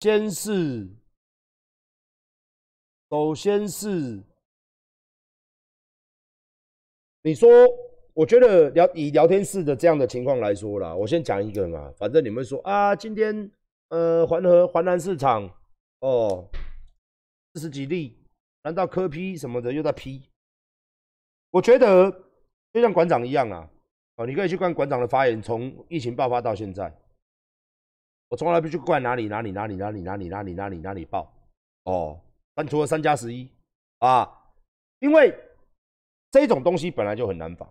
先是，首先是，你说，我觉得聊以聊天室的这样的情况来说啦，我先讲一个嘛，反正你们说啊，今天呃，环河环南市场哦，四十几例，难道科批什么的又在批？我觉得就像馆长一样啊，哦，你可以去看馆长的发言，从疫情爆发到现在。我从来不去怪哪里哪里哪里哪里哪里哪里哪里哪里爆哦，但除了三加十一啊，因为这种东西本来就很难防。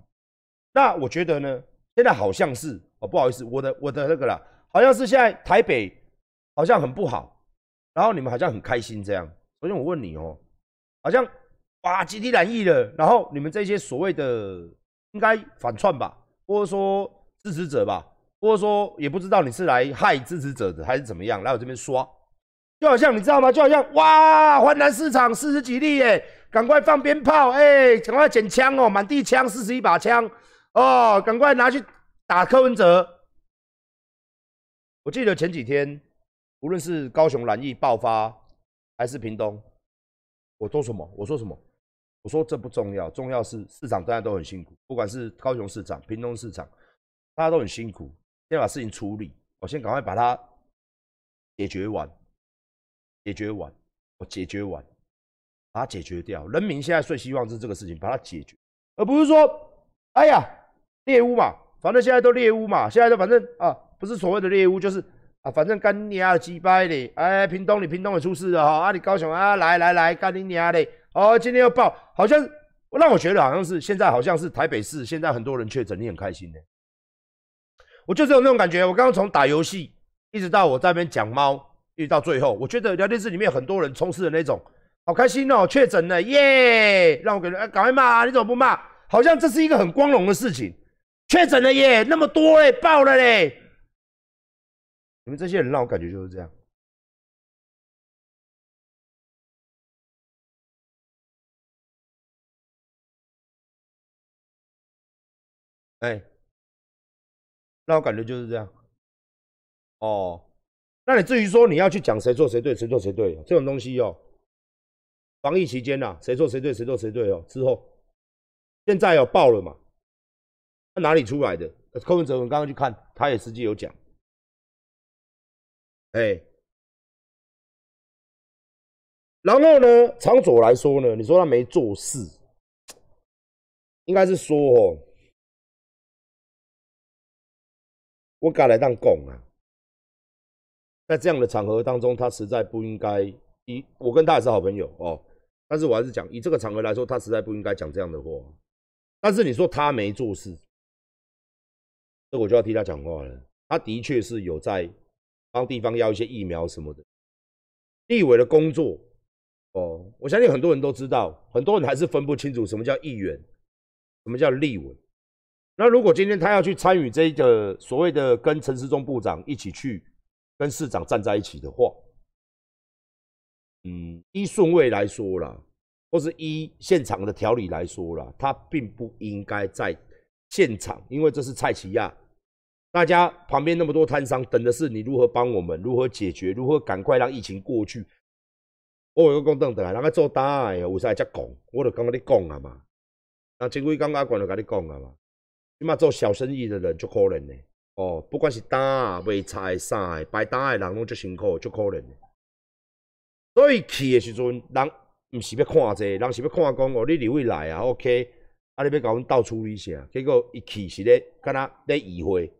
那我觉得呢，现在好像是哦，不好意思，我的我的那个啦，好像是现在台北好像很不好，然后你们好像很开心这样。所以我问你哦，好像哇集体染疫了，然后你们这些所谓的应该反串吧，或者说支持者吧？或者说也不知道你是来害支持者的还是怎么样，来我这边刷，就好像你知道吗？就好像哇，华南市场四十几例耶，赶快放鞭炮哎，赶快捡枪哦，满地枪，四十一把枪哦，赶快拿去打柯文哲。我记得前几天，无论是高雄蓝疫爆发，还是屏东，我说什么？我说什么？我说这不重要，重要是市场大家都很辛苦，不管是高雄市场、屏东市场，大家都很辛苦。先把事情处理，我先赶快把它解决完，解决完，我解决完，把它解决掉。人民现在最希望是这个事情把它解决，而不是说，哎呀，猎物嘛，反正现在都猎物嘛，现在都反正啊，不是所谓的猎物，就是啊，反正干你娘鸡掰的，哎，屏东你屏东也出事了哈，啊，你高雄啊，来来来，干你娘的，哦，今天又报，好像让我觉得好像是现在好像是台北市现在很多人确诊，你很开心呢。我就是有那种感觉，我刚刚从打游戏一直到我在那边讲猫，一直到最后，我觉得聊天室里面有很多人充斥的那种，好开心哦，确诊了耶！让我感觉，哎，赶快骂，你怎么不骂？好像这是一个很光荣的事情，确诊了耶，那么多嘞，爆了嘞！你们这些人让我感觉就是这样，哎。那我感觉就是这样，哦，那你至于说你要去讲谁错谁对，谁错谁对这种东西哦，防疫期间呐，谁错谁对，谁错谁对哦，之后现在要爆了嘛？那哪里出来的？柯文哲我刚刚去看，他也实际有讲，哎，然后呢，长左来说呢，你说他没做事，应该是说哦。我敢来当拱啊，在这样的场合当中，他实在不应该。以我跟他也是好朋友哦，但是我还是讲，以这个场合来说，他实在不应该讲这样的话。但是你说他没做事，这我就要替他讲话了。他的确是有在帮地方要一些疫苗什么的。立委的工作哦，我相信很多人都知道，很多人还是分不清楚什么叫议员，什么叫立委。那如果今天他要去参与这个所谓的跟陈世忠部长一起去跟市长站在一起的话，嗯，依顺位来说啦，或是依现场的条理来说啦，他并不应该在现场，因为这是蔡奇亚，大家旁边那么多摊商等的是你如何帮我们，如何解决，如何赶快让疫情过去。我有个讲等等，人家做大诶，有啥才讲？我就刚刚你讲啊嘛，那陈伟刚刚管就跟你讲啊嘛。起码做小生意的人就可怜呢，哦，不管是打卖菜啥的，摆打的人拢足辛苦，就可怜的。所以去的时阵，人毋是要看这，人是要看讲哦，你立委来啊，OK，啊，你要甲阮到处理啥？结果一去是咧，敢若咧议会，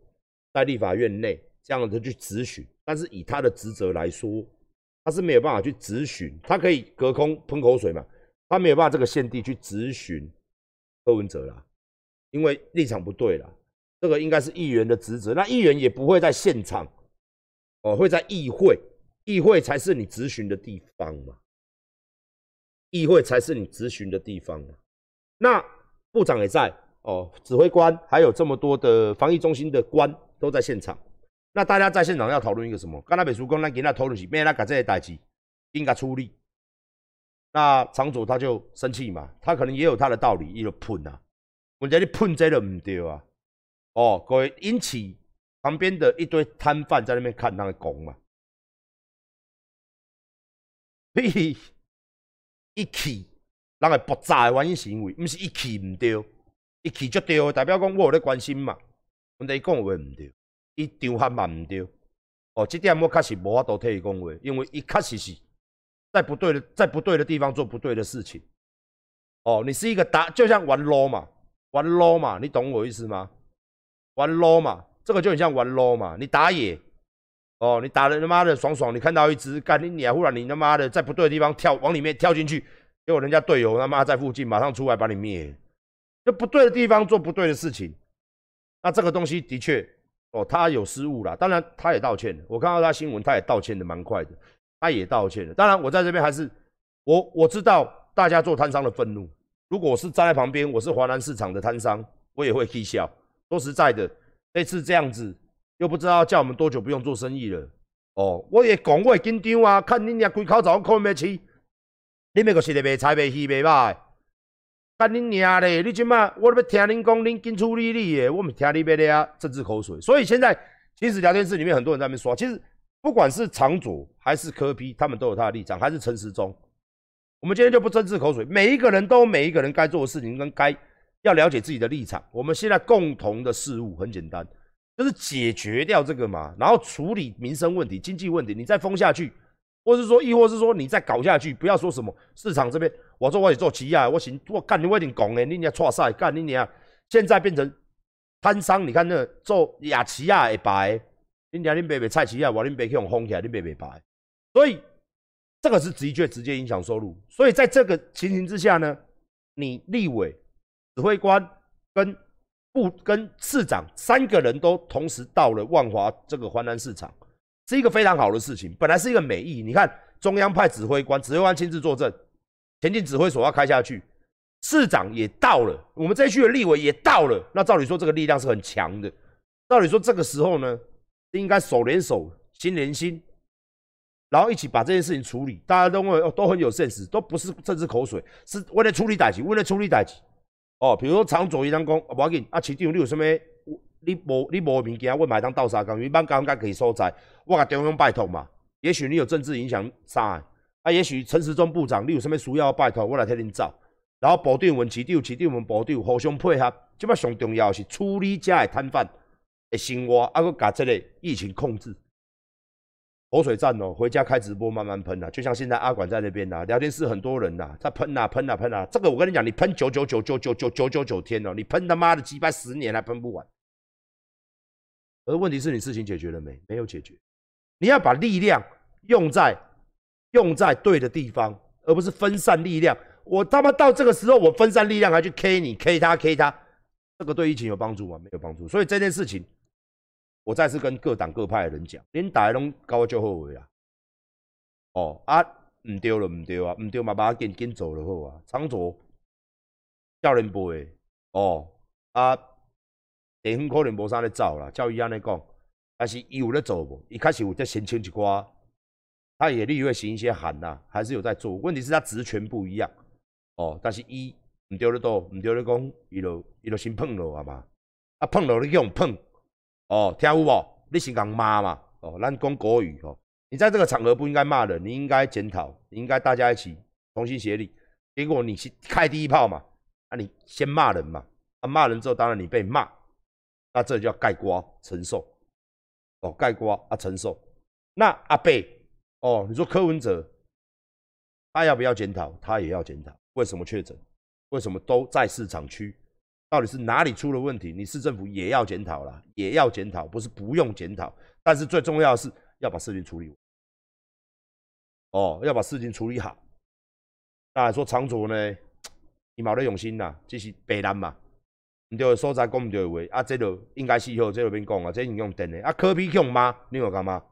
在立法院内这样子去质询，但是以他的职责来说，他是没有办法去质询，他可以隔空喷口水嘛，他没有办法这个限地去质询柯文哲啦。因为立场不对了，这个应该是议员的职责，那议员也不会在现场，哦，会在议会，议会才是你咨询的地方嘛，议会才是你咨询的地方嘛。那部长也在，哦，指挥官还有这么多的防疫中心的官都在现场，那大家在现场要讨论一个什么？刚才美术工那给他讨论是，没他搞这些代志，应该出力。那厂主他就生气嘛，他可能也有他的道理，一路喷啊。我觉得你喷这都唔对啊！哦，各位引起旁边的一堆摊贩在那边看他的讲嘛。所以一气人会爆炸的原因是因为，毋是一气毋对，一气就对，代表讲我有咧关心嘛。问题伊讲话毋对，伊场合嘛毋对。哦，这点我确实无法度替伊讲话，因为伊确实是在不对的，在不对的地方做不对的事情。哦，你是一个打，就像玩 low 嘛，玩 low 嘛，你懂我意思吗？玩 low 嘛，这个就很像玩 low 嘛，你打野，哦，你打的他妈的爽爽，你看到一只干你鸟，忽然你他妈的在不对的地方跳，往里面跳进去，结果人家队友他妈在附近，马上出来把你灭，就不对的地方做不对的事情，那这个东西的确。哦，他有失误啦，当然他也道歉了。我看到他新闻，他也道歉的蛮快的，他也道歉了。当然，我在这边还是我我知道大家做摊商的愤怒。如果我是站在旁边，我是华南市场的摊商，我也会气笑。说实在的，这次这样子又不知道叫我们多久不用做生意了。哦，我也讲我也紧张啊，看你俩开口早看不起，你们个是咧卖菜卖鱼卖肉。干你娘嘞！你即马我要听恁讲，恁紧处理你的，我们听你别咧啊，政治口水。所以现在其实聊天室里面很多人在那边说，其实不管是长左还是柯批，他们都有他的立场，还是陈时中。我们今天就不争治口水，每一个人都有每一个人该做的事情跟该要了解自己的立场。我们现在共同的事物很简单，就是解决掉这个嘛，然后处理民生问题、经济问题。你再封下去。或是说，亦或是说，你再搞下去，不要说什么市场这边，我说我也做企业，我行，我干你我一定讲的，你俩错赛，干你俩现在变成摊商，你看那做亚旗亚的白，你俩恁白白菜旗亚，我恁白去用封起来，恁白白白，所以这个是的确直接影响收入。所以在这个情形之下呢，你立委、指挥官跟部跟市长三个人都同时到了万华这个华南市场。是一个非常好的事情，本来是一个美意。你看，中央派指挥官，指挥官亲自坐镇，前进指挥所要开下去，市长也到了，我们这一区的立委也到了。那照理说，这个力量是很强的。照理说，这个时候呢，应该手连手，心连心，然后一起把这件事情处理。大家都会都很有现实，都不是政治口水，是为了处理代志，为了处理代志。哦，比如说长左一张工，不要紧，啊，市长你有什么？你无你无物件，我买当倒沙工，你办刚刚可以所在，我甲中央拜托嘛。也许你有政治影响啥？啊，也许陈时中部长，你有什么需要拜托，我来替恁走。然后部长问市长，市长问部长，互相配合。即摆上重要的是处理遮的摊贩的生活，啊，佮甲这个疫情控制。口水战哦，回家开直播慢慢喷啊，就像现在阿管在那边呐，聊天室很多人呐，在喷啊喷啊喷啊。这个我跟你讲，你喷九九九九九九九九九天哦，你喷他妈的几百十年还喷不完。而问题是你事情解决了没？没有解决。你要把力量用在用在对的地方，而不是分散力量。我他妈到这个时候，我分散力量还去 K 你，K 他，K 他，这个对疫情有帮助吗？没有帮助。所以这件事情，我再次跟各党各派的人讲，恁大家拢搞就后悔啊。哦啊，唔对了，唔对啊，唔对嘛，把他紧紧走了好啊。长左教练部哦啊。地方可能无啥咧走啦，照伊安尼讲，但是伊有咧做无？伊开始有在申请一寡，他也例会行一些函呐，还是有在做。问题是他职权不一样哦，但是伊毋对咧多，毋对咧讲，伊就伊就先碰了，好嘛？啊碰了你用碰哦，听有无？你是讲骂嘛？哦，咱讲国语哦，你在这个场合不应该骂人，你应该检讨，你应该大家一起同心协力。结果你是开第一炮嘛？啊，你先骂人嘛？啊，骂人之后，当然你被骂。那这叫盖瓜承受，哦，盖瓜啊承受。那阿贝，哦，你说柯文哲，他要不要检讨？他也要检讨。为什么确诊？为什么都在市场区？到底是哪里出了问题？你市政府也要检讨了，也要检讨，不是不用检讨。但是最重要的是要把事情处理。哦，要把事情处理好。那说长卓呢？你冇得用心呐，这是白烂嘛。毋对的所在讲毋对的话，啊，这就应该死好，这就免讲啊，这影响电的。啊，科比强吗？你话干嘛？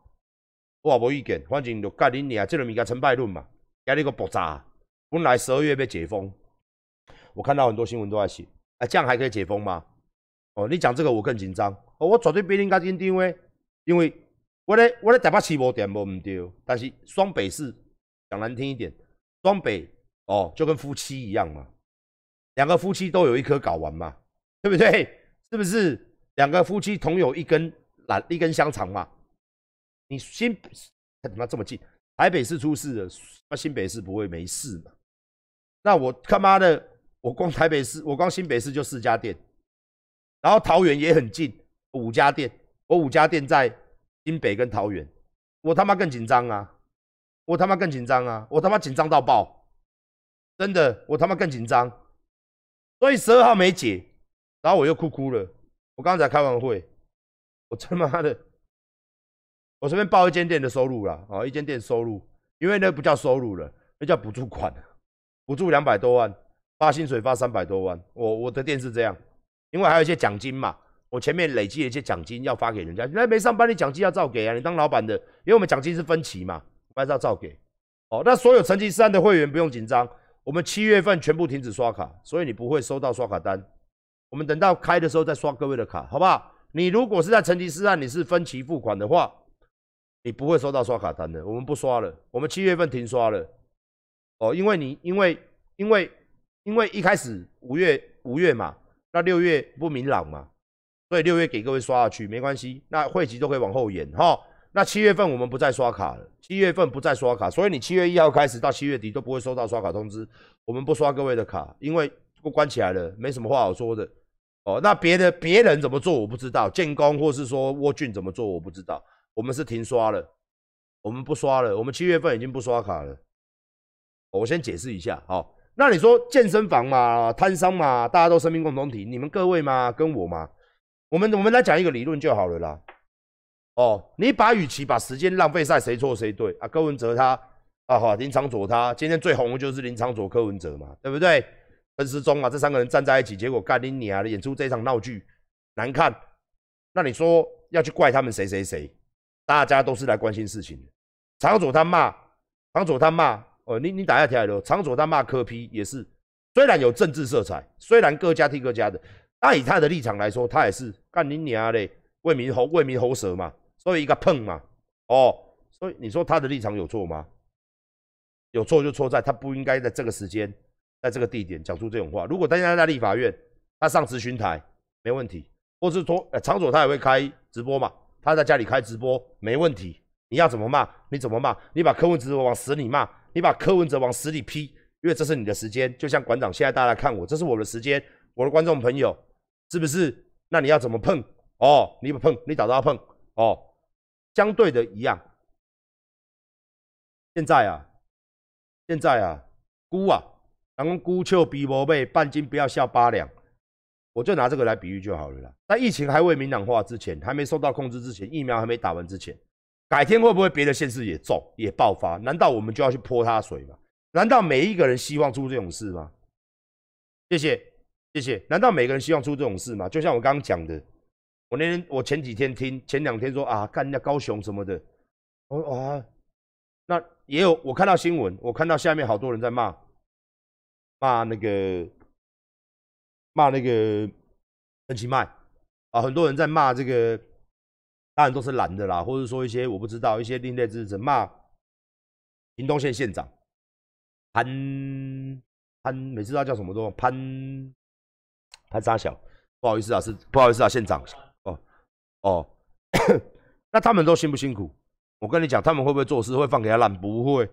我也无意见，反正就甲恁俩，这个物件成败论嘛。今日个爆炸，本来十二月被解封，我看到很多新闻都在写，啊，这样还可以解封吗？哦，你讲这个我更紧张，哦，我绝对比恁较紧张诶，因为我咧我咧台北市无点无毋对，但是双北市讲难听一点，双北哦就跟夫妻一样嘛，两个夫妻都有一颗睾丸嘛。对不对？是不是两个夫妻同有一根蓝一根香肠嘛？你新他妈这么近，台北市出事了，那新北市不会没事嘛？那我他妈的，我光台北市，我光新北市就四家店，然后桃园也很近，五家店，我五家店在新北跟桃园，我他妈更紧张啊！我他妈更紧张啊！我他妈紧张到爆，真的，我他妈更紧张。所以十二号没解，然后我又哭哭了。我刚才开完会，我他妈的，我随便报一间店的收入了啊，一间店收入，因为那不叫收入了，那叫补助款。补助两百多万，发薪水发三百多万。我我的店是这样，因为还有一些奖金嘛，我前面累积了一些奖金要发给人家。那没上班，你奖金要照给啊。你当老板的，因为我们奖金是分期嘛，还是要照给。哦，那所有成吉思汗的会员不用紧张，我们七月份全部停止刷卡，所以你不会收到刷卡单。我们等到开的时候再刷各位的卡，好不好？你如果是在成吉思汗，你是分期付款的话，你不会收到刷卡单的。我们不刷了，我们七月份停刷了。哦，因为你因为因为因为一开始五月五月嘛，那六月不明朗嘛，所以六月给各位刷下去没关系，那汇集都可以往后延哈。那七月份我们不再刷卡了，七月份不再刷卡，所以你七月一号开始到七月底都不会收到刷卡通知，我们不刷各位的卡，因为都关起来了，没什么话好说的。哦，那别的别人怎么做我不知道，建工或是说沃俊怎么做我不知道，我们是停刷了，我们不刷了，我们七月份已经不刷卡了。我先解释一下，好，那你说健身房嘛，摊商嘛，大家都生命共同体，你们各位嘛，跟我嘛，我们我们来讲一个理论就好了啦。哦，你把与其把时间浪费在谁错谁对啊，柯文哲他啊，好林长佐他，今天最红的就是林长佐柯文哲嘛，对不对？陈时中啊，这三个人站在一起，结果干你娘的演出这场闹剧难看，那你说要去怪他们谁谁谁？大家都是来关心事情的。长佐他骂，长佐他骂。哦，你你打下来了，长佐他骂柯批也是，虽然有政治色彩，虽然各家替各家的，但以他的立场来说，他也是干你娘嘞，为民喉为民喉舌嘛，所以一个碰嘛，哦，所以你说他的立场有错吗？有错就错在他不应该在这个时间，在这个地点讲出这种话。如果大家在立法院，他上咨询台没问题，或是说长佐他也会开直播嘛，他在家里开直播没问题。你要怎么骂你怎么骂，你把柯文哲往死里骂。你把柯文哲往死里批，因为这是你的时间。就像馆长现在大家看我，这是我的时间，我的观众朋友是不是？那你要怎么碰？哦，你不碰，你找到碰哦。相对的一样。现在啊，现在啊，估啊，然后估秋比伯贝半斤不要笑八两，我就拿这个来比喻就好了啦。在疫情还未明朗化之前，还没受到控制之前，疫苗还没打完之前。改天会不会别的县市也中也爆发？难道我们就要去泼他水吗？难道每一个人希望出这种事吗？谢谢谢谢。难道每个人希望出这种事吗？就像我刚刚讲的，我那天我前几天听前两天说啊，干人家高雄什么的，我啊，那也有我看到新闻，我看到下面好多人在骂骂那个骂那个陈其迈啊，很多人在骂这个。当然都是蓝的啦，或者说一些我不知道一些另类支持者骂屏东县县长潘潘，每次他叫什么都潘潘沙小，不好意思啊，是不好意思啊，县长哦哦，那他们都辛不辛苦？我跟你讲，他们会不会做事会放给他烂？不会，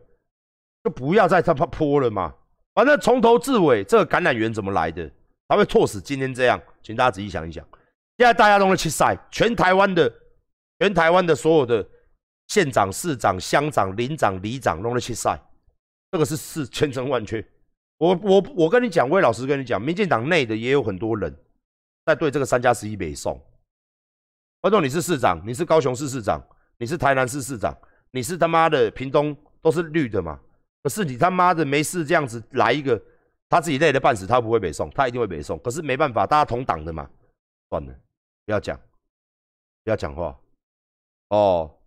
就不要再他怕泼了嘛。反正从头至尾，这个感染源怎么来的？他会错死今天这样，请大家仔细想一想。现在大家都在去晒，全台湾的。全台湾的所有的县长、市长、乡长、领长、里长弄了去赛，这个是是千真万确。我我我跟你讲，魏老师跟你讲，民进党内的也有很多人在对这个三加十一北宋。观众，你是市长，你是高雄市市长，你是台南市市长，你是他妈的屏东都是绿的嘛？可是你他妈的没事这样子来一个，他自己累得半死，他不会北宋，他一定会北宋。可是没办法，大家同党的嘛，算了，不要讲，不要讲话。哦，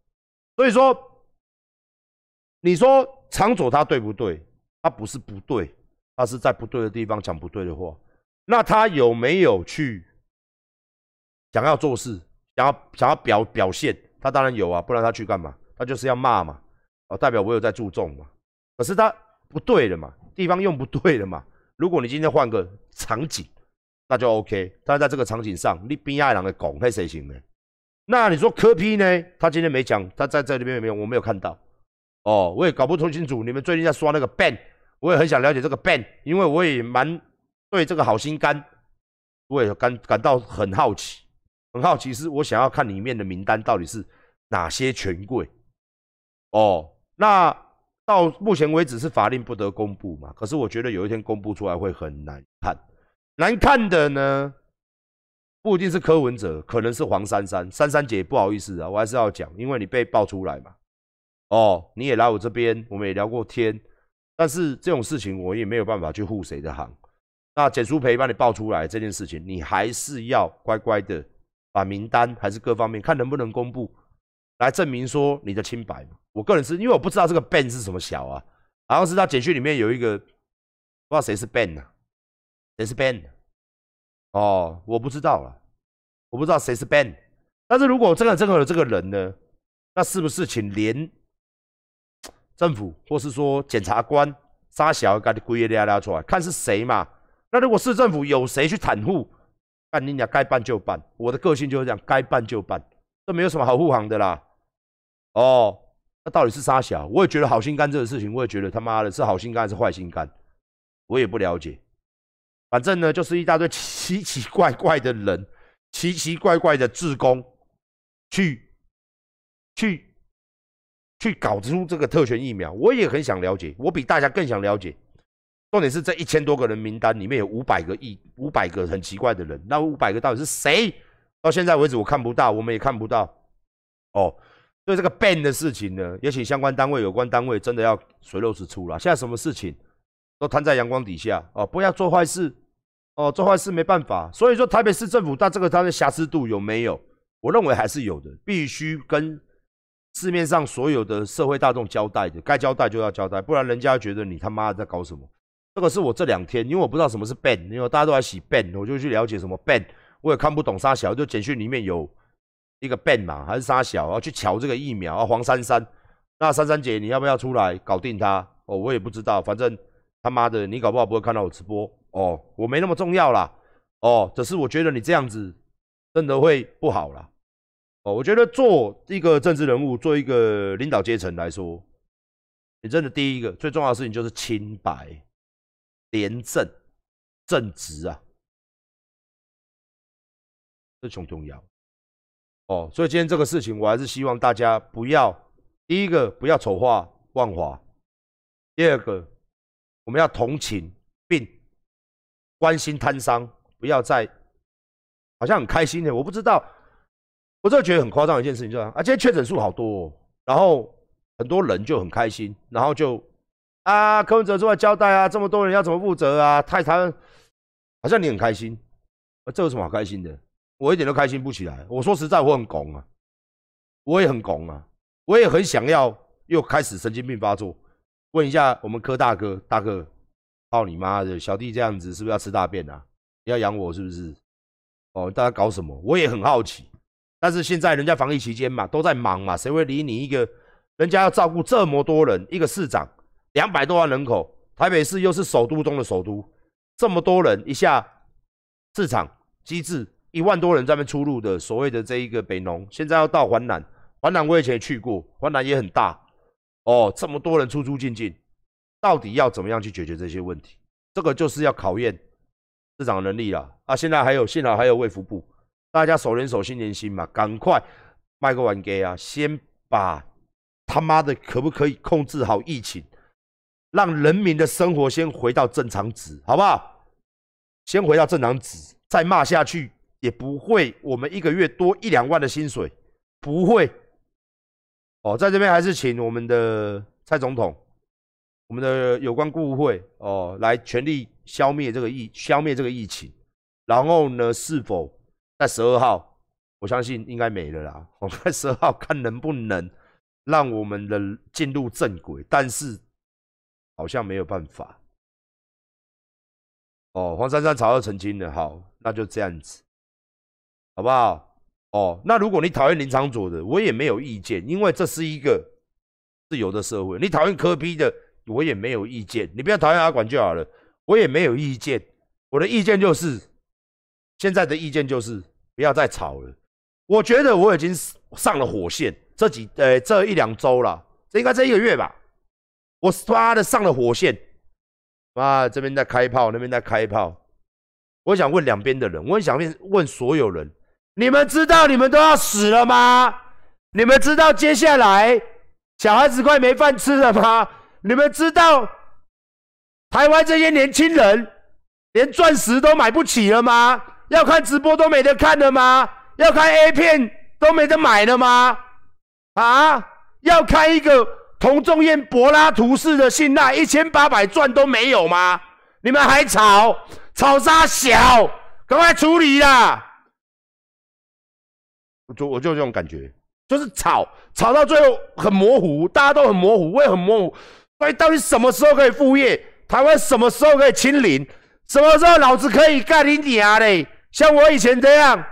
所以说，你说长左他对不对？他不是不对，他是在不对的地方讲不对的话。那他有没有去想要做事，想要想要表表现？他当然有啊，不然他去干嘛？他就是要骂嘛，哦，代表我有在注重嘛。可是他不对了嘛，地方用不对了嘛。如果你今天换个场景，那就 OK。但是在这个场景上，你边爱人的拱，那谁行呢？那你说柯批呢？他今天没讲，他在这里面没有，我没有看到。哦，我也搞不通清楚你们最近在刷那个 ban，我也很想了解这个 ban，因为我也蛮对这个好心肝，我也感感到很好奇，很好奇是我想要看里面的名单到底是哪些权贵。哦，那到目前为止是法令不得公布嘛？可是我觉得有一天公布出来会很难看，难看的呢，不一定是柯文哲，可能是黄珊珊。珊珊姐不好意思啊，我还是要讲，因为你被爆出来嘛。哦，你也来我这边，我们也聊过天，但是这种事情我也没有办法去护谁的行。那简书培帮你爆出来这件事情，你还是要乖乖的把名单还是各方面看能不能公布。来证明说你的清白我个人是因为我不知道这个 Ben 是什么小啊，好像是他简讯里面有一个，不知道谁是 Ben 呢？谁是 Ben？哦，我不知道了，我不知道谁是 Ben。但是如果真的真的有这个人呢，那是不是请连政府或是说检察官杀小给你归一拉拉出来，看是谁嘛？那如果市政府有谁去袒护，那你俩该办就办。我的个性就是这样，该办就办，这没有什么好护航的啦。哦，那到底是沙小？我也觉得好心肝这个事情，我也觉得他妈的是好心肝还是坏心肝，我也不了解。反正呢，就是一大堆奇奇怪怪的人，奇奇怪怪的志工，去去去搞出这个特权疫苗。我也很想了解，我比大家更想了解。重点是这一千多个人名单里面有五百个亿，五百个很奇怪的人，那五百个到底是谁？到现在为止我看不到，我们也看不到。哦。对这个 ban 的事情呢，也请相关单位、有关单位真的要水落石出了。现在什么事情都摊在阳光底下哦，不要做坏事哦，做坏事没办法。所以说，台北市政府它这个它的瑕疵度有没有？我认为还是有的，必须跟市面上所有的社会大众交代的，该交代就要交代，不然人家觉得你他妈在搞什么。这个是我这两天，因为我不知道什么是 ban，因为大家都在洗 ban，我就去了解什么 ban，我也看不懂沙小，就简讯里面有。一个 Ben 嘛，还是沙小，要去瞧这个疫苗啊？黄珊珊，那珊珊姐，你要不要出来搞定他？哦，我也不知道，反正他妈的，你搞不好不会看到我直播哦，我没那么重要啦，哦，只是我觉得你这样子真的会不好啦。哦，我觉得做一个政治人物，做一个领导阶层来说，你真的第一个最重要的事情就是清白、廉政、正直啊，这很重要。哦，所以今天这个事情，我还是希望大家不要第一个不要丑化万华，第二个我们要同情并关心摊商，不要再好像很开心的，我不知道，我真的觉得很夸张一件事情，就是啊，今天确诊数好多，然后很多人就很开心，然后就啊，柯文哲出来交代啊，这么多人要怎么负责啊？太他好像你很开心，这有什么好开心的？我一点都开心不起来。我说实在，我很拱啊，我也很拱啊，我也很想要又开始神经病发作。问一下我们柯大哥，大哥，操你妈的，小弟这样子是不是要吃大便啊？你要养我是不是？哦，大家搞什么？我也很好奇。但是现在人家防疫期间嘛，都在忙嘛，谁会理你一个？人家要照顾这么多人，一个市长，两百多万人口，台北市又是首都中的首都，这么多人一下市场机制。一万多人在那边出入的所谓的这一个北农，现在要到环南，环南我以前也去过，环南也很大哦，这么多人出出进进，到底要怎么样去解决这些问题？这个就是要考验市长能力了啊！现在还有幸好还有卫福部，大家手连手心连心嘛，赶快卖个完给啊！先把他妈的可不可以控制好疫情，让人民的生活先回到正常值，好不好？先回到正常值，再骂下去。也不会，我们一个月多一两万的薪水，不会。哦，在这边还是请我们的蔡总统，我们的有关顾会哦，来全力消灭这个疫，消灭这个疫情。然后呢，是否在十二号，我相信应该没了啦。我们在十二号看能不能让我们的进入正轨，但是好像没有办法。哦，黄珊珊早就澄清了，好，那就这样子。好不好？哦，那如果你讨厌林长佐的，我也没有意见，因为这是一个自由的社会。你讨厌科比的，我也没有意见。你不要讨厌阿管就好了，我也没有意见。我的意见就是，现在的意见就是不要再吵了。我觉得我已经上了火线，这几呃这一两周了，这应该这一个月吧。我刷的上了火线，妈这边在开炮，那边在开炮。我想问两边的人，我很想问问所有人，你们知道你们都要死了吗？你们知道接下来小孩子快没饭吃了吗？你们知道台湾这些年轻人连钻石都买不起了吗？要看直播都没得看了吗？要看 A 片都没得买了吗？啊？要开一个同仲彦柏拉图式的信赖，一千八百钻都没有吗？你们还吵？吵啥小？赶快处理啦！我就我就这种感觉，就是吵吵到最后很模糊，大家都很模糊，我也很模糊。所以到底什么时候可以复业？台湾什么时候可以清零？什么时候老子可以干你娘嘞？像我以前这样，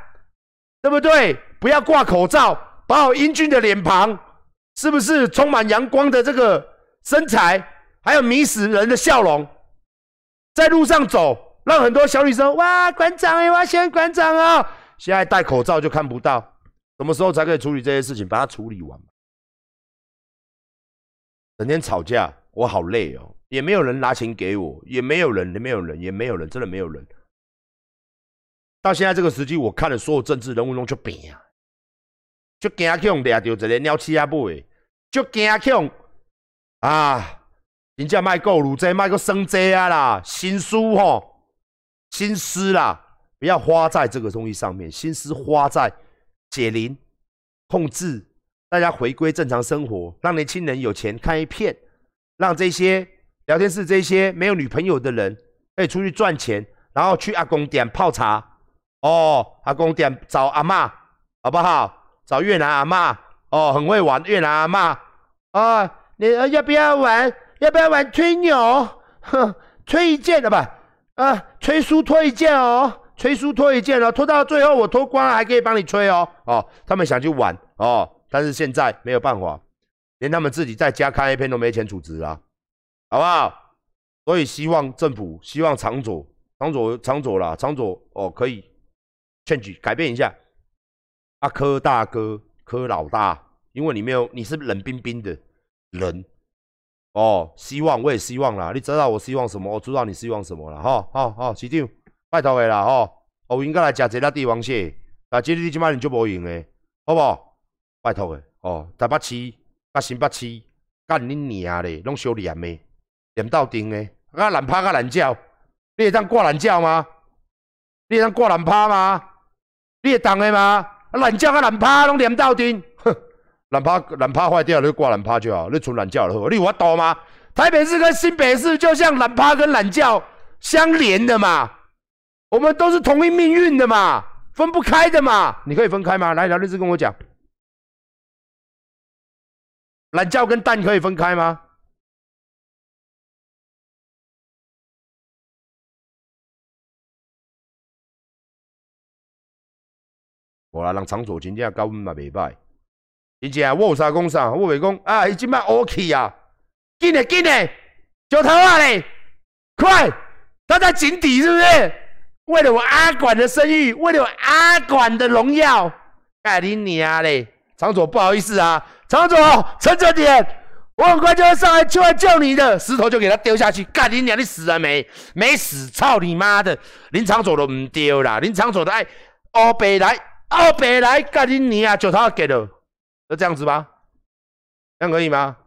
对不对？不要挂口罩，把我英俊的脸庞，是不是充满阳光的这个身材，还有迷死人的笑容，在路上走。让很多小女生哇，馆长哎，我选馆长哦！现在戴口罩就看不到，什么时候才可以处理这些事情？把它处理完。整天吵架，我好累哦，也没有人拿钱给我，也没有人，也没有人，也没有人，真的没有人。到现在这个时机，我看了所有政治人物中就变啊，就惊恐掠到一个鸟鼠仔尾，就惊恐啊！人家卖够卤这卖个生这啊啦，心思吼。心思啦，不要花在这个东西上面，心思花在解铃、控制大家回归正常生活，让年轻人有钱看一片，让这些聊天室这些没有女朋友的人可以出去赚钱，然后去阿公店泡茶哦，阿公店找阿妈好不好？找越南阿妈哦，很会玩越南阿妈啊，你要不要玩？要不要玩吹牛？哼，吹一件的吧。啊，吹书脱一件哦，吹书脱一件哦，脱到最后我脱光了还可以帮你吹哦。哦，他们想去玩哦，但是现在没有办法，连他们自己在家看 A 片都没钱储值啊，好不好？所以希望政府，希望长左，长左，长左啦，长左哦，可以劝举改变一下。阿柯大哥，柯老大，因为你没有，你是冷冰冰的人。哦，希望我也希望啦。你知道我希望什么？我知道你希望什么了。哈，好好，市长，拜托的啦。吼，我应该来食这粒帝王蟹，啊，这你即摆你就无用的，好不好？拜托的。哦，台北市、甲新北市，干恁娘嘞，拢小黏的，黏到顶的，啊，难拍甲难叫，你会当挂难叫吗？你会当挂难拍吗？你会当的吗？啊，难叫甲难拍拢黏到顶，哼。懒趴懒趴坏掉你就挂懒趴就好，你存懒觉了，你有法度吗？台北市跟新北市就像懒趴跟懒觉相连的嘛，我们都是同一命运的嘛，分不开的嘛。你可以分开吗？来，聊律师跟我讲，懒觉跟蛋可以分开吗？我来让长左真正高温嘛袂歹。真正我有啥讲啥，我袂讲啊！伊即摆 OK 啊，紧嘞紧嘞，石头啊嘞，快！他在井底是不是？为了我阿管的声誉，为了我阿管的荣耀，盖你娘嘞！长左不好意思啊，长左沉着点，我很快就会上来就来救你的，石头就给他丢下去，盖你娘！你死了没？没死，操你妈的！林长左都唔丢啦，林长左的爱欧北来，欧北来，盖你娘！石头给了。就这样子吧，这样可以吗？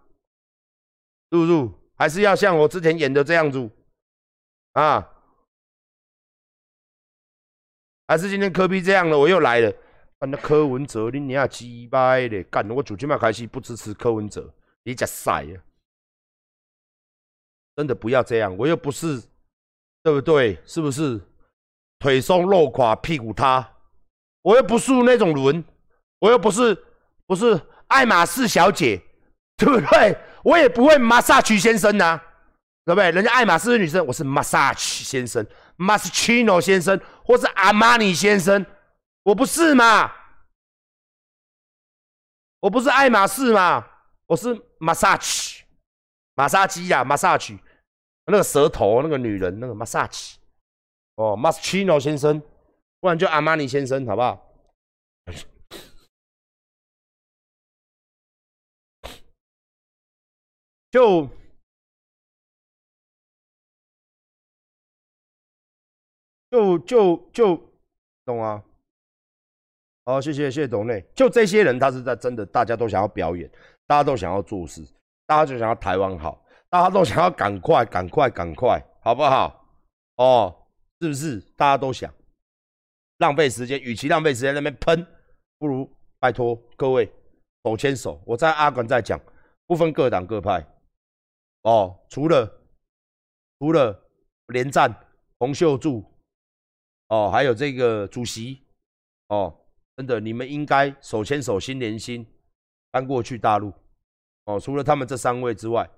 入入还是要像我之前演的这样子啊？还是今天科比这样了我又来了？那柯文哲你娘鸡掰的，干！我主今麦开始不支持柯文哲，你假晒啊！真的不要这样，我又不是，对不对？是不是？腿松肉垮屁股塌，我又不是那种人，我又不是。不是爱马仕小姐，对不对？我也不会 massage 先生呐，对不对？人家爱马仕的女生，我是 massage 先生，Maschino 先生，或是阿玛尼先生，我不是嘛？我不是爱马仕嘛？我是 massage，马杀鸡呀，massage，那个舌头那个女人那个 massage，哦，Maschino 先生，不然就阿玛尼先生，好不好？就就就就懂啊？好，谢谢谢谢董内。就这些人，他是在真的，大家都想要表演，大家都想要做事，大家就想要台湾好，大家都想要赶快赶快赶快，好不好？哦，是不是？大家都想浪费时间，与其浪费时间那边喷，不如拜托各位手牵手。我在阿管在讲，不分各党各派。哦，除了除了连战洪秀柱，哦，还有这个主席，哦，真的，你们应该手牵手心连心搬过去大陆。哦，除了他们这三位之外，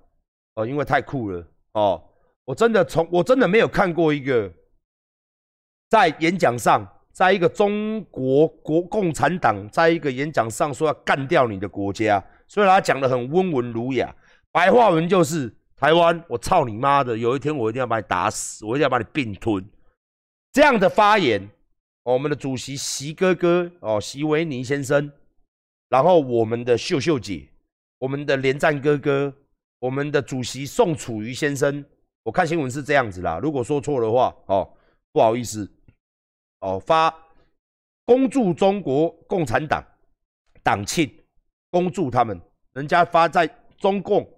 哦，因为太酷了。哦，我真的从我真的没有看过一个在演讲上，在一个中国国共产党在一个演讲上说要干掉你的国家，虽然他讲的很温文儒雅，白话文就是。台湾，我操你妈的！有一天我一定要把你打死，我一定要把你并吞。这样的发言，我们的主席习哥哥哦，习维尼先生，然后我们的秀秀姐，我们的连战哥哥，我们的主席宋楚瑜先生，我看新闻是这样子啦。如果说错的话，哦，不好意思，哦，发恭祝中国共产党党庆，恭祝他们，人家发在中共。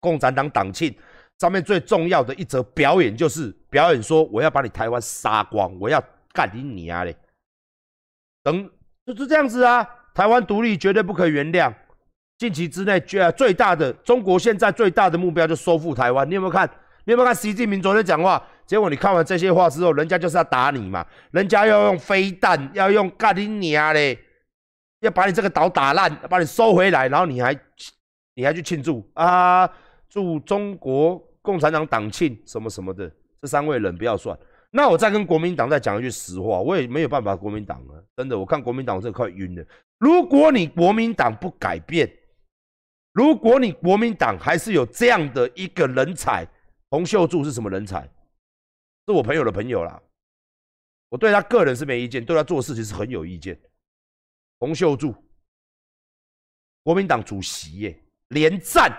共产党党庆上面最重要的一则表演，就是表演说我要把你台湾杀光，我要干你娘嘞！等就是这样子啊，台湾独立绝对不可原谅。近期之内，最最大的中国现在最大的目标就收复台湾。你有没有看？你有没有看习近平昨天讲话？结果你看完这些话之后，人家就是要打你嘛，人家要用飞弹，要用干你娘嘞，要把你这个岛打烂，把你收回来，然后你还你还去庆祝啊？祝中国共产党党庆什么什么的，这三位人不要算。那我再跟国民党再讲一句实话，我也没有办法。国民党啊，真的，我看国民党我真的快晕了。如果你国民党不改变，如果你国民党还是有这样的一个人才，洪秀柱是什么人才？是我朋友的朋友啦。我对他个人是没意见，对他做事情是很有意见。洪秀柱，国民党主席耶，连战。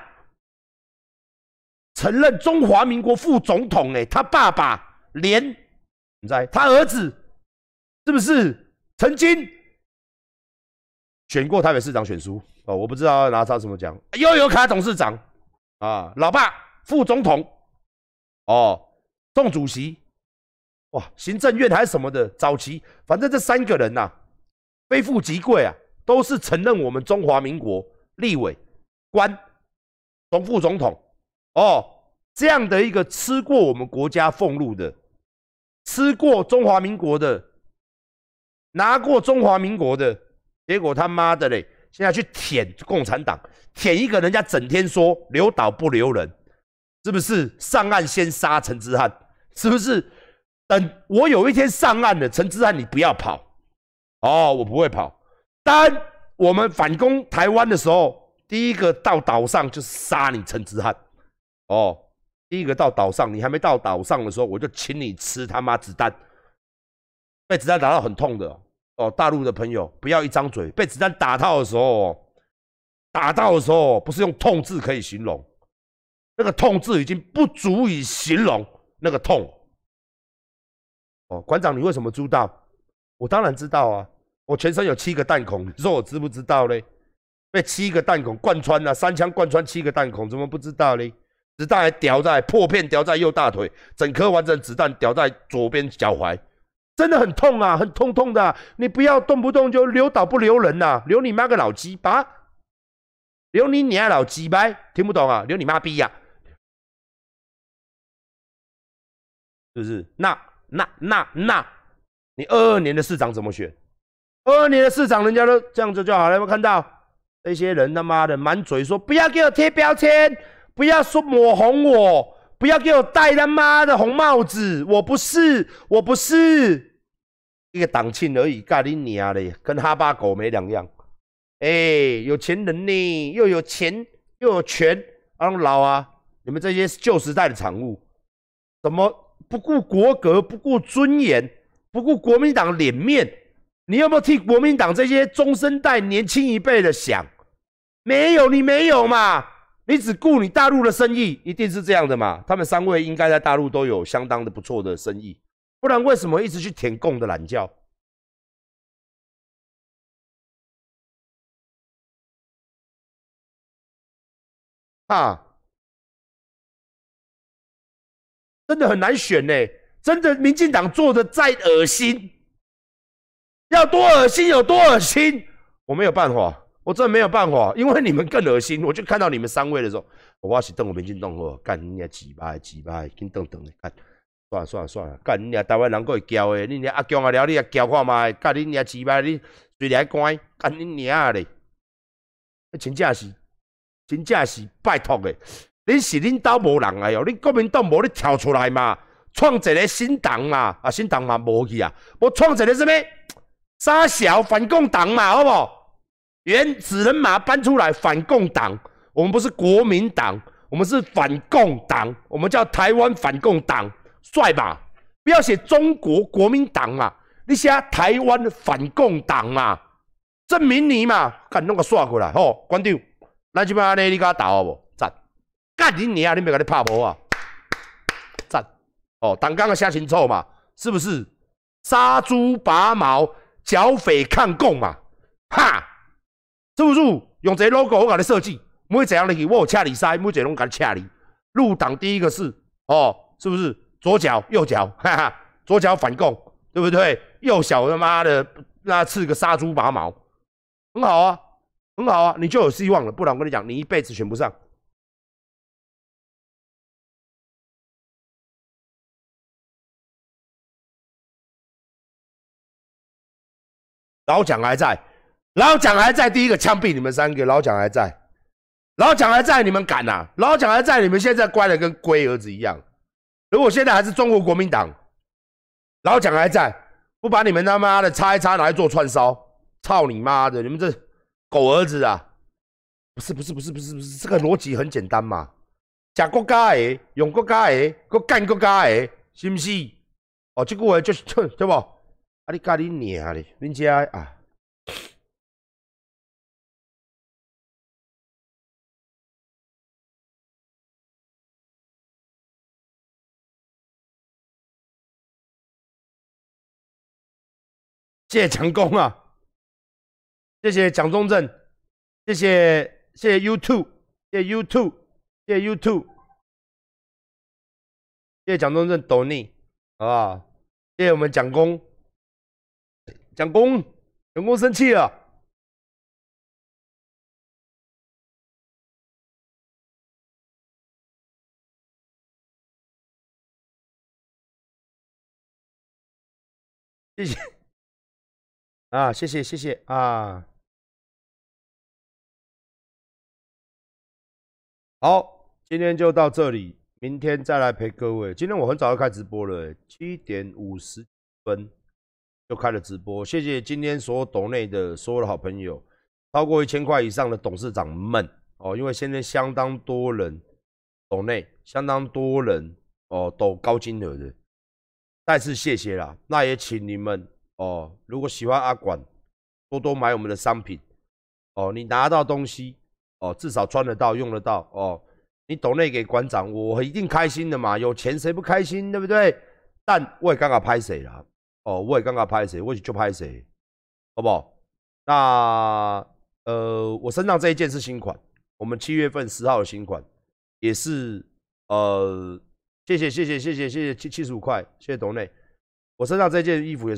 承认中华民国副总统，哎，他爸爸连，在他儿子是不是曾经选过台北市长选书？哦，我不知道拿他什么奖。悠游卡董事长啊，老爸副总统，哦，宋主席，哇，行政院还是什么的，早期反正这三个人呐，非富即贵啊，都是承认我们中华民国立委官，总副总统。哦，这样的一个吃过我们国家俸禄的，吃过中华民国的，拿过中华民国的，结果他妈的嘞，现在去舔共产党，舔一个人家整天说留岛不留人，是不是？上岸先杀陈之汉，是不是？等我有一天上岸了，陈之汉你不要跑，哦，我不会跑。当我们反攻台湾的时候，第一个到岛上就杀你陈之汉。哦，第一个到岛上，你还没到岛上的时候，我就请你吃他妈子弹，被子弹打到很痛的哦。大陆的朋友不要一张嘴，被子弹打到的时候，打到的时候不是用痛字可以形容，那个痛字已经不足以形容那个痛。哦，馆长，你为什么知道？我当然知道啊，我全身有七个弹孔，你说我知不知道嘞？被七个弹孔贯穿了，三枪贯穿七个弹孔，怎么不知道嘞？子弹还掉在破片，掉在右大腿，整颗完整子弹掉在左边脚踝，真的很痛啊，很痛痛的。你不要动不动就留岛不留人呐，留你妈个老鸡巴，留你娘老鸡巴，听不懂啊？留你妈逼呀，是不是？那那那那，你二二年的市长怎么选？二二年的市长人家都这样子就好了，有没有看到？那些人他妈的满嘴说不要给我贴标签。不要说抹红我，不要给我戴他妈的红帽子，我不是，我不是一个党庆而已，咖喱你啊嘞，跟哈巴狗没两样。哎，有钱人呢，又有钱又有权，啊老啊，你们这些旧时代的产物，怎么不顾国格，不顾尊严，不顾国民党脸面？你有没有替国民党这些中生代年轻一辈的想？没有，你没有嘛？你只顾你大陆的生意，一定是这样的嘛？他们三位应该在大陆都有相当的不错的生意，不然为什么一直去舔共的懒觉？啊，真的很难选呢。真的，民进党做的再恶心，要多恶心有多恶心，我没有办法，我真的没有办法，因为你们更恶心。我就看到你们三位的时候，我是瞪我民进党哦，干你娘鸡巴鸡巴，紧瞪瞪的干，算了算了算了，干你娘台湾人够会叫的，你娘阿强啊了，你也叫看嘛，干你娘鸡巴，你随来关，干你娘嘞，真正是。真正是拜托的，恁是恁兜无人哎哟，恁国民党无你跳出来嘛，创一个新党嘛，啊新党嘛无去啊，我创一个什么？沙小反共党嘛，好不原子人马搬出来反共党，我们不是国民党，我们是反共党，我们叫台湾反共党，帅吧？不要写中国国民党嘛，你写台湾反共党嘛，证明你嘛，赶弄个刷过来，吼，关掉。咱即摆安尼，你甲我打好无？赞！干你娘！你别甲你拍波啊！赞！哦，党刚刚写清楚嘛？是不是？杀猪拔毛，剿匪抗共嘛？哈！是不是？用这 logo 我给你设计，每一样入去我有恰你塞，每一个拢给你恰你。入党第一个是哦，是不是？左脚右脚，哈哈，左脚反共，对不对？右脚他妈的那刺个杀猪拔毛，很好啊。很好啊，你就有希望了。不然我跟你讲，你一辈子选不上。老蒋还在，老蒋还在。第一个枪毙你们三个，老蒋还在，老蒋还在，你们敢呐？老蒋还在，你们现在乖的跟龟儿子一样。如果现在还是中国国民党，老蒋还在，不把你们他妈的擦一擦，拿来做串烧？操你妈的！你们这。狗儿子啊，不是不是不是不是不是，这个逻辑很简单嘛，假国家的，用国家的，搁干国家的，是不是？哦，这句话就是对不？啊，你家你娘的，恁家啊，谢成功啊！谢谢蒋中正，谢谢谢谢 YouTube，谢谢 YouTube，谢谢 YouTube，谢谢蒋中正懂你，好不好？谢谢我们蒋公，蒋公，蒋公生气了，谢谢，啊，谢谢谢谢啊。好，今天就到这里，明天再来陪各位。今天我很早就开直播了，七点五十分就开了直播。谢谢今天所有岛内的所有的好朋友，超过一千块以上的董事长们哦，因为现在相当多人岛内，相当多人哦都高金额的，再次谢谢啦。那也请你们哦，如果喜欢阿管，多多买我们的商品哦，你拿到东西。哦，至少穿得到，用得到哦。你懂内给馆长，我一定开心的嘛。有钱谁不开心，对不对？但我也刚刚拍谁了？哦，我也刚刚拍谁，我就拍谁，好不好？那呃，我身上这一件是新款，我们七月份十号的新款，也是呃，谢谢谢谢谢谢谢谢七七十五块，谢谢董内。我身上这件衣服也是。